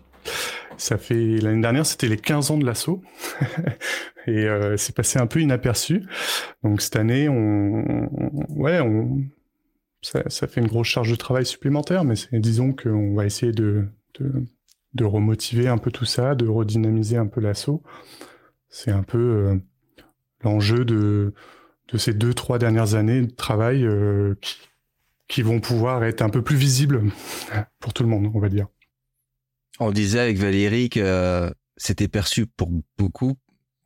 Ça fait l'année dernière, c'était les 15 ans de l'assaut [LAUGHS] et euh, c'est passé un peu inaperçu. Donc cette année, on, ouais, ça, fait une grosse charge de travail supplémentaire, mais disons qu'on va essayer de, remotiver un peu tout ça, de redynamiser un peu l'assaut. C'est un peu l'enjeu de, ces deux trois dernières années de travail qui vont pouvoir être un peu plus visibles pour tout le monde, on va dire. On disait avec Valérie que euh, c'était perçu pour beaucoup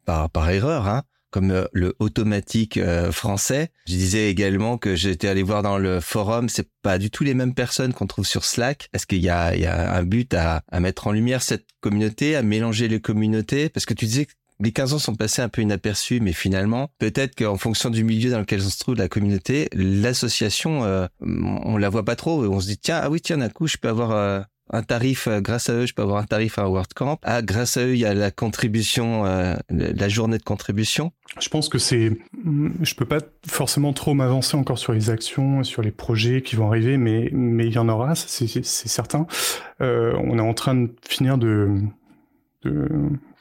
par, par erreur, hein, comme euh, le automatique euh, français. Je disais également que j'étais allé voir dans le forum, c'est pas du tout les mêmes personnes qu'on trouve sur Slack. Est-ce qu'il y a, un but à, à mettre en lumière cette communauté, à mélanger les communautés? Parce que tu disais que les 15 ans sont passés un peu inaperçus, mais finalement, peut-être qu'en fonction du milieu dans lequel on se trouve, la communauté, l'association, euh, on la voit pas trop. On se dit, tiens, ah oui, tiens, d'un coup, je peux avoir euh, un tarif, euh, grâce à eux, je peux avoir un tarif à WordCamp. Ah, grâce à eux, il y a la contribution, euh, la journée de contribution. Je pense que c'est, je peux pas forcément trop m'avancer encore sur les actions, sur les projets qui vont arriver, mais mais il y en aura, c'est certain. On est en train de finir de, de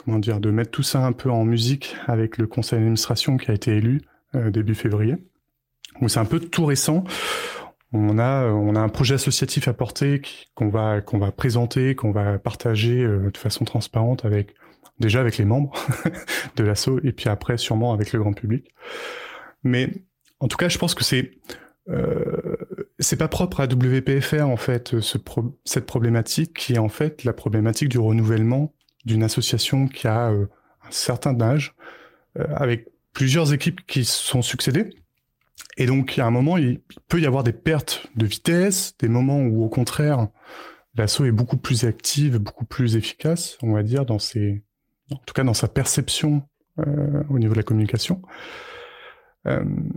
comment dire, de mettre tout ça un peu en musique avec le conseil d'administration qui a été élu euh, début février. Donc c'est un peu tout récent. On a, on a un projet associatif à porter qu'on va, qu'on va présenter, qu'on va partager euh, de façon transparente avec, déjà avec les membres [LAUGHS] de l'asso et puis après sûrement avec le grand public. Mais en tout cas, je pense que c'est, euh, c'est pas propre à WPFR en fait, ce cette problématique qui est en fait la problématique du renouvellement d'une association qui a euh, un certain âge, euh, avec plusieurs équipes qui sont succédées. Et donc, a un moment, il peut y avoir des pertes de vitesse, des moments où, au contraire, l'assaut est beaucoup plus active, beaucoup plus efficace, on va dire, dans en tout cas dans sa perception euh, au niveau de la communication.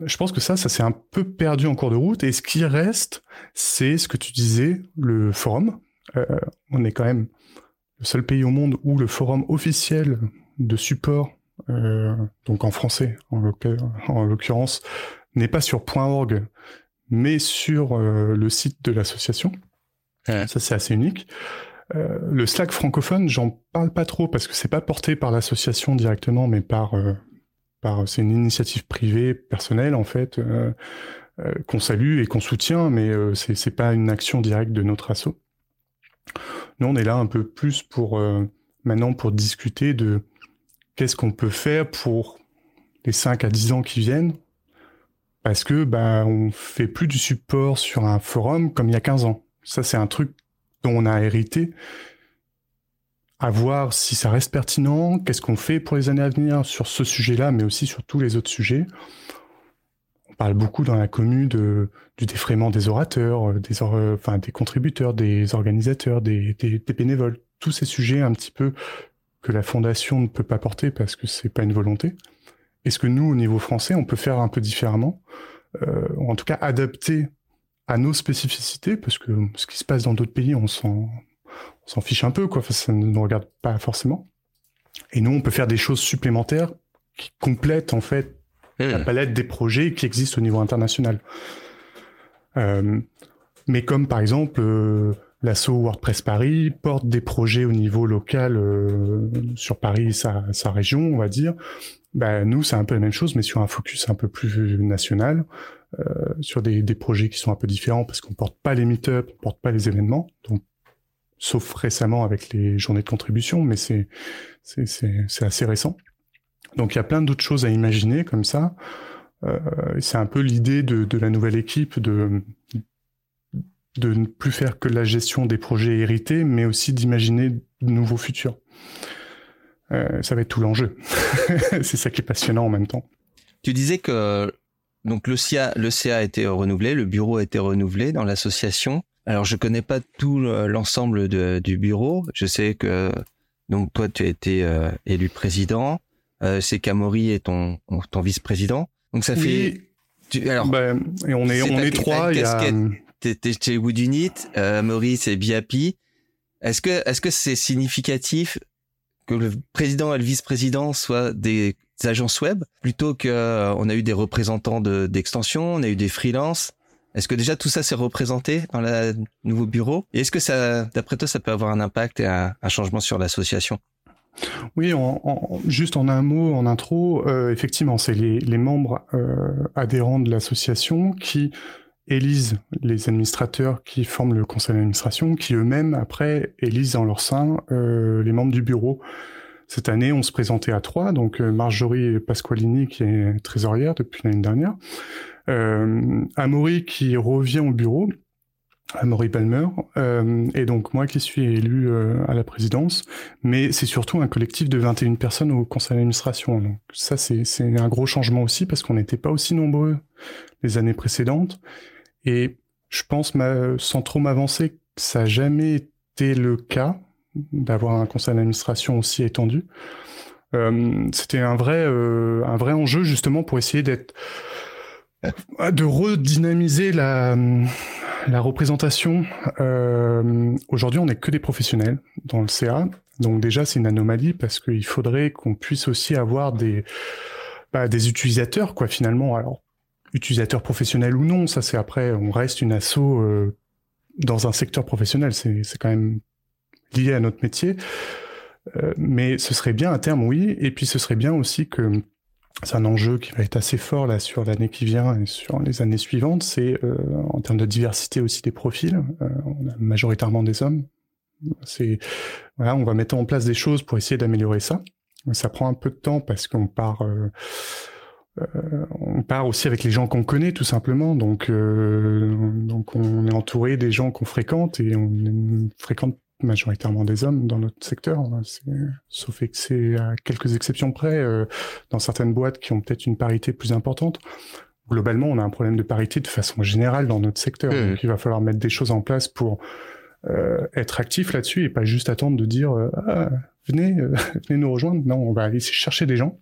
Je pense que ça, ça s'est un peu perdu en cours de route. Et ce qui reste, c'est ce que tu disais, le forum. On est quand même le seul pays au monde où le forum officiel de support, euh, donc en français en l'occurrence, n'est pas sur .org, mais sur euh, le site de l'association. Ça, c'est assez unique. Euh, le Slack francophone, j'en parle pas trop parce que c'est pas porté par l'association directement, mais par, par c'est une initiative privée, personnelle en fait, qu'on salue et qu'on soutient, mais c'est c'est pas une action directe de notre asso. Nous, on est là un peu plus pour maintenant pour discuter de qu'est-ce qu'on peut faire pour les 5 à 10 ans qui viennent parce que bah on fait plus du support sur un forum comme il y a 15 ans. Ça c'est un truc dont on a hérité. À voir si ça reste pertinent, qu'est-ce qu'on fait pour les années à venir sur ce sujet-là, mais aussi sur tous les autres sujets. On parle beaucoup dans la commune de, du défraiement des orateurs, euh, des, enfin, des contributeurs, des organisateurs, des, des, bénévoles. Tous ces sujets un petit peu que la fondation ne peut pas porter parce que c'est pas une volonté. Est-ce que nous, au niveau français, on peut faire un peu différemment, euh, en tout cas adapter à nos spécificités, parce que ce qui se passe dans d'autres pays, on s'en, s'en fiche un peu, quoi. ça ne nous regarde pas forcément. Et nous, on peut faire des choses supplémentaires qui complètent en fait la hmm. palette des projets qui existent au niveau international. Euh, mais comme par exemple euh, l'assaut WordPress Paris porte des projets au niveau local euh, sur Paris, sa, sa région, on va dire, bah, nous, c'est un peu la même chose, mais sur un focus un peu plus national, euh, sur des, des, projets qui sont un peu différents parce qu'on porte pas les meet-up, on porte pas les événements, donc sauf récemment avec les journées de contribution, mais c'est c'est assez récent. Donc il y a plein d'autres choses à imaginer comme ça. Euh, c'est un peu l'idée de, la nouvelle équipe de ne plus faire que la gestion des projets hérités, mais aussi d'imaginer de nouveaux futurs. Euh, ça va être tout l'enjeu. [LAUGHS] c'est ça qui est passionnant en même temps. Tu disais que donc le CA, le a été renouvelé, le bureau a été renouvelé dans l'association. Alors je connais pas tout l'ensemble du bureau. Je sais que donc toi tu as été euh, élu président. Euh, c'est Camori et ton ton vice-président. Donc ça fait. alors ben, et on est, on est trois. Il y a... T'es chez Woodunit, euh, Maurice et Biapi. Est-ce que est-ce que c'est significatif que le président et le vice-président soient des agences web plutôt que euh, on a eu des représentants d'extension, on a eu des freelances? Est-ce que déjà tout ça s'est représenté dans le nouveau bureau? Et est-ce que ça, d'après toi, ça peut avoir un impact et un, changement sur l'association? Oui, juste en un mot, en intro, euh, effectivement, c'est les, membres euh, adhérents de l'association qui élisent les administrateurs qui forment le conseil d'administration, qui eux-mêmes, après, élisent en leur sein euh, les membres du bureau. Cette année, on se présentait à trois, donc Marjorie Pasqualini, qui est trésorière depuis l'année dernière, Amaury, qui revient au bureau, Amaury Palmer, euh, et donc moi qui suis élu euh, à la présidence, mais c'est surtout un collectif de 21 personnes au conseil d'administration. Donc ça, c'est un gros changement aussi, parce qu'on n'était pas aussi nombreux les années précédentes. Et je pense, sans trop m'avancer, ça n'a jamais été le cas d'avoir un conseil d'administration aussi étendu. Euh, c'était un vrai, euh, un vrai enjeu justement pour essayer d'être, de redynamiser la, la représentation, euh, aujourd'hui on n'est que des professionnels dans le CA, donc déjà c'est une anomalie parce qu'il faudrait qu'on puisse aussi avoir des bah, des utilisateurs quoi finalement. Alors utilisateurs professionnels ou non, ça c'est après on reste une asso euh, dans un secteur professionnel, c'est c'est quand même lié à notre métier. Euh, mais ce serait bien à terme, oui. Et puis ce serait bien aussi que c'est un enjeu qui va être assez fort là sur l'année qui vient et sur les années suivantes. C'est euh, en termes de diversité aussi des profils. Euh, on a majoritairement des hommes. C'est voilà, on va mettre en place des choses pour essayer d'améliorer ça. Ça prend un peu de temps parce qu'on part. Euh, on part aussi avec les gens qu'on connaît tout simplement, donc donc on est entouré des gens qu'on fréquente et on fréquente majoritairement des hommes dans notre secteur, hein. sauf que c'est à quelques exceptions près, euh, dans certaines boîtes qui ont peut-être une parité plus importante. Globalement, on a un problème de parité de façon générale dans notre secteur. Mmh. Donc, il va falloir mettre des choses en place pour euh, être actif là-dessus et pas juste attendre de dire euh, ah, venez, [LAUGHS] venez nous rejoindre. Non, on va aller chercher des gens.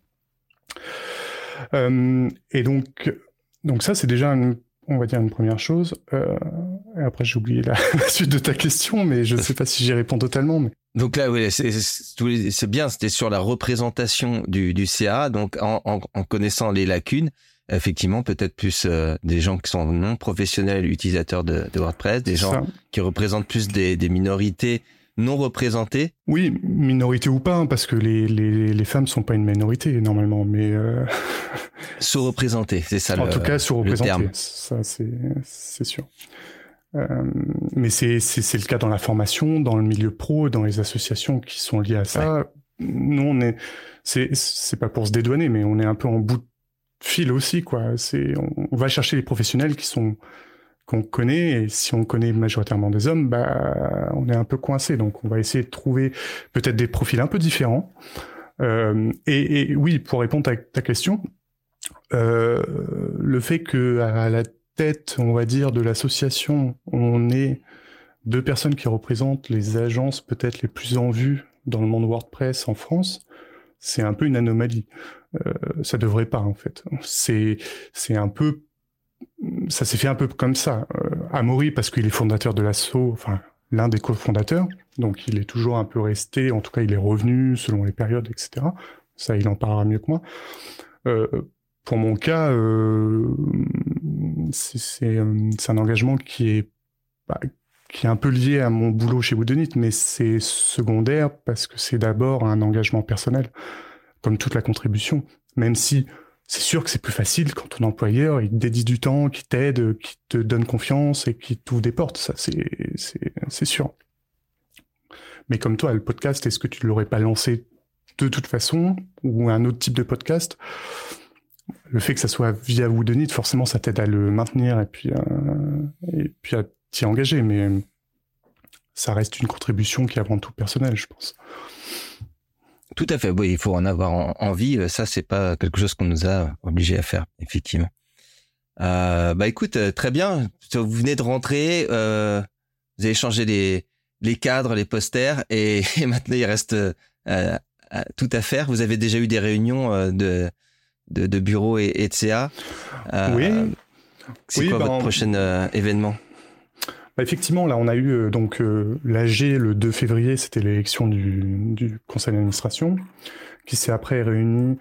et donc, donc ça, c'est déjà une on va dire une première chose. Euh, après, j'ai oublié [LAUGHS] la, suite de ta question, mais je ne sais pas si j'y réponds totalement. Mais... Donc là, oui, c'est bien, c'était sur la représentation du, du CA. Donc, en, en, en, connaissant les lacunes, effectivement, peut-être plus euh, des gens qui sont non professionnels utilisateurs de, de WordPress, des gens qui représentent plus des, des minorités non représentées Oui, minorité ou pas, hein, parce que les, les, les femmes sont pas une minorité normalement, mais euh... [LAUGHS] sous-représentées, c'est ça. En le, tout cas, sous-représentées, ça c'est sûr. Euh, mais c'est c'est le cas dans la formation, dans le milieu pro, dans les associations qui sont liées à ça. Ouais. Nous, on est c'est c'est pas pour se dédouaner, mais on est un peu en bout de fil aussi, quoi. C'est on, on va chercher les professionnels qui sont qu'on connaît, et si on connaît majoritairement des hommes, bah, on est un peu coincé. Donc, on va essayer de trouver peut-être des profils un peu différents. Euh, et, et, oui, pour répondre à ta question, euh, le fait que à la tête, on va dire, de l'association, on ait deux personnes qui représentent les agences peut-être les plus en vue dans le monde WordPress en France, c'est un peu une anomalie. Euh, ça devrait pas en fait. C'est c'est un peu ça s'est fait un peu comme ça. Euh, Amaury, parce qu'il est fondateur de l'assaut, enfin, l'un des cofondateurs, donc il est toujours un peu resté, en tout cas, il est revenu selon les périodes, etc. Ça, il en parlera mieux que moi. Euh, pour mon cas, euh, c'est euh, un engagement qui est, bah, qui est un peu lié à mon boulot chez Woodenit, mais c'est secondaire parce que c'est d'abord un engagement personnel, comme toute la contribution. Même si c'est sûr que c'est plus facile quand ton employeur te dédie du temps, qui t'aide, qui te donne confiance et qui t'ouvre des portes. Ça, c'est, c'est, c'est sûr. Mais comme toi, le podcast, est-ce que tu l'aurais pas lancé de toute façon ou un autre type de podcast? Le fait que ça soit via Woodenit, forcément, ça t'aide à le maintenir et puis, euh, et puis à t'y engager. Mais ça reste une contribution qui est avant tout personnelle, je pense. Tout à fait. Il faut en avoir envie. Ça, c'est pas quelque chose qu'on nous a obligé à faire, effectivement. Euh, bah écoute, euh, très bien. Vous venez de rentrer, euh, vous avez changé les les cadres, les posters, et, [LAUGHS] et maintenant il reste euh, tout à faire. Vous avez déjà eu des réunions euh, de de, de bureau et, et de CA. oui. C'est oui, quoi bah, votre prochain événement? Bah, effectivement, là, on a eu euh, donc euh, l'AG le 2 février, c'était l'élection du, du, conseil d'administration, qui s'est après réuni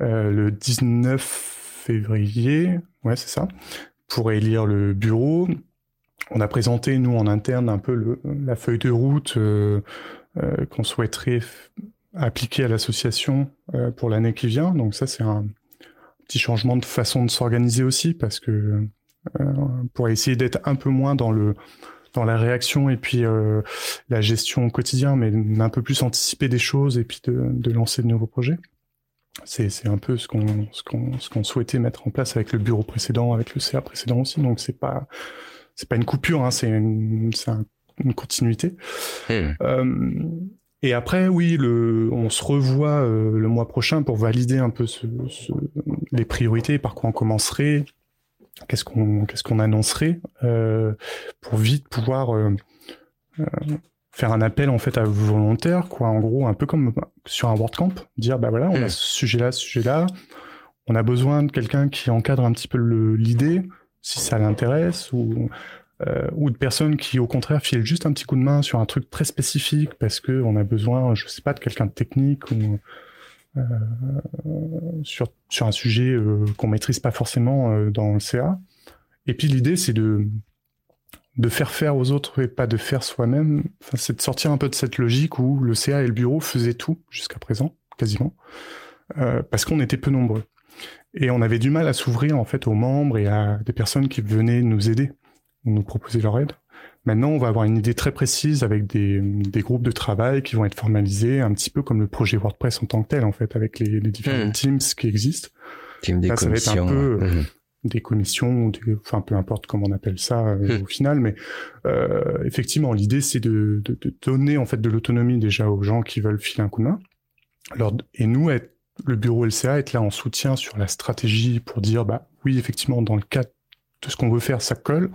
euh, le 19 février, ouais, c'est ça, pour élire le bureau. On a présenté, nous, en interne, un peu le, la feuille de route euh, euh, qu'on souhaiterait appliquer à l'association euh, pour l'année qui vient. Donc ça, c'est un petit changement de façon de s'organiser aussi, parce que euh, pour essayer d'être un peu moins dans le dans la réaction et puis euh, la gestion au quotidien, mais un peu plus anticiper des choses et puis de, de lancer de nouveaux projets. C'est un peu ce qu'on ce qu'on ce qu'on souhaitait mettre en place avec le bureau précédent, avec le CA précédent aussi. Donc c'est pas c'est pas une coupure, hein, c'est une c'est un, une continuité. Mmh. Euh, et après, oui, le, on se revoit euh, le mois prochain pour valider un peu ce, ce, les priorités, par quoi on commencerait, qu'est-ce qu'on qu'est-ce qu'on annoncerait euh, pour vite pouvoir euh, euh, faire un appel en fait à volontaires quoi en gros un peu comme sur un WordCamp dire bah voilà on mmh. a ce sujet là ce sujet là on a besoin de quelqu'un qui encadre un petit peu l'idée si ça l'intéresse ou euh, ou de personnes qui au contraire filent juste un petit coup de main sur un truc très spécifique parce que on a besoin, je sais pas, de quelqu'un de technique ou euh, sur sur un sujet euh, qu'on maîtrise pas forcément euh, dans le CA. Et puis l'idée c'est de de faire faire aux autres et pas de faire soi-même. Enfin, c'est de sortir un peu de cette logique où le CA et le bureau faisaient tout jusqu'à présent, quasiment, euh, parce qu'on était peu nombreux. Et on avait du mal à s'ouvrir en fait aux membres et à des personnes qui venaient nous aider, nous proposer leur aide. Maintenant, on va avoir une idée très précise avec des, des, groupes de travail qui vont être formalisés, un petit peu comme le projet WordPress en tant que tel, en fait, avec les, les différents mmh. teams qui existent. Team des Là, commissions. Ça va être un peu mmh. des commissions, des, enfin peu importe comment on appelle ça euh, mmh. au final, mais euh, effectivement, l'idée c'est de, de, de, donner en fait de l'autonomie déjà aux gens qui veulent filer un coup de main. Alors, et nous, être, le bureau LCA, être là en soutien sur la stratégie pour dire, bah oui, effectivement, dans le cadre de ce qu'on veut faire, ça colle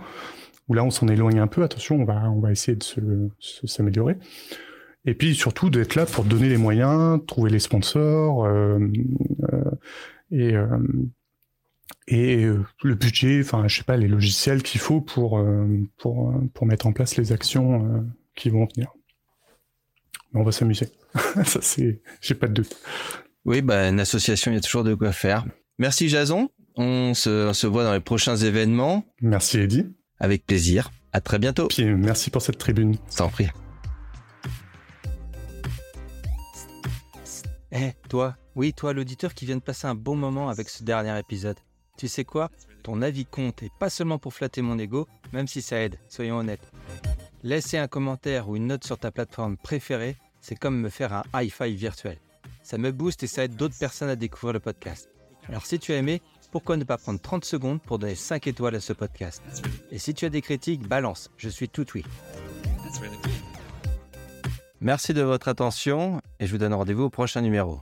où là on s'en éloigne un peu. Attention, on va on va essayer de se, s'améliorer. Et puis surtout d'être là pour donner les moyens, trouver les sponsors euh, euh, et euh, et le budget, enfin je sais pas les logiciels qu'il faut pour pour pour mettre en place les actions qui vont venir. Mais on va s'amuser. [LAUGHS] Ça c'est, j'ai pas de doute. Oui, bah une association, il y a toujours de quoi faire. Merci Jason. On se, on se voit dans les prochains événements. Merci Eddy. Avec plaisir. À très bientôt. Puis, merci pour cette tribune. Sans prie. Eh, toi, oui, toi, l'auditeur qui vient de passer un bon moment avec ce dernier épisode. Tu sais quoi? Ton avis compte et pas seulement pour flatter mon ego, même si ça aide, soyons honnêtes. Laisser un commentaire ou une note sur ta plateforme préférée, c'est comme me faire un high-five virtuel. Ça me booste et ça aide d'autres personnes à découvrir le podcast. Alors si tu as aimé, pourquoi ne pas prendre 30 secondes pour donner 5 étoiles à ce podcast? Et si tu as des critiques, balance, je suis tout oui. Merci de votre attention et je vous donne rendez-vous au prochain numéro.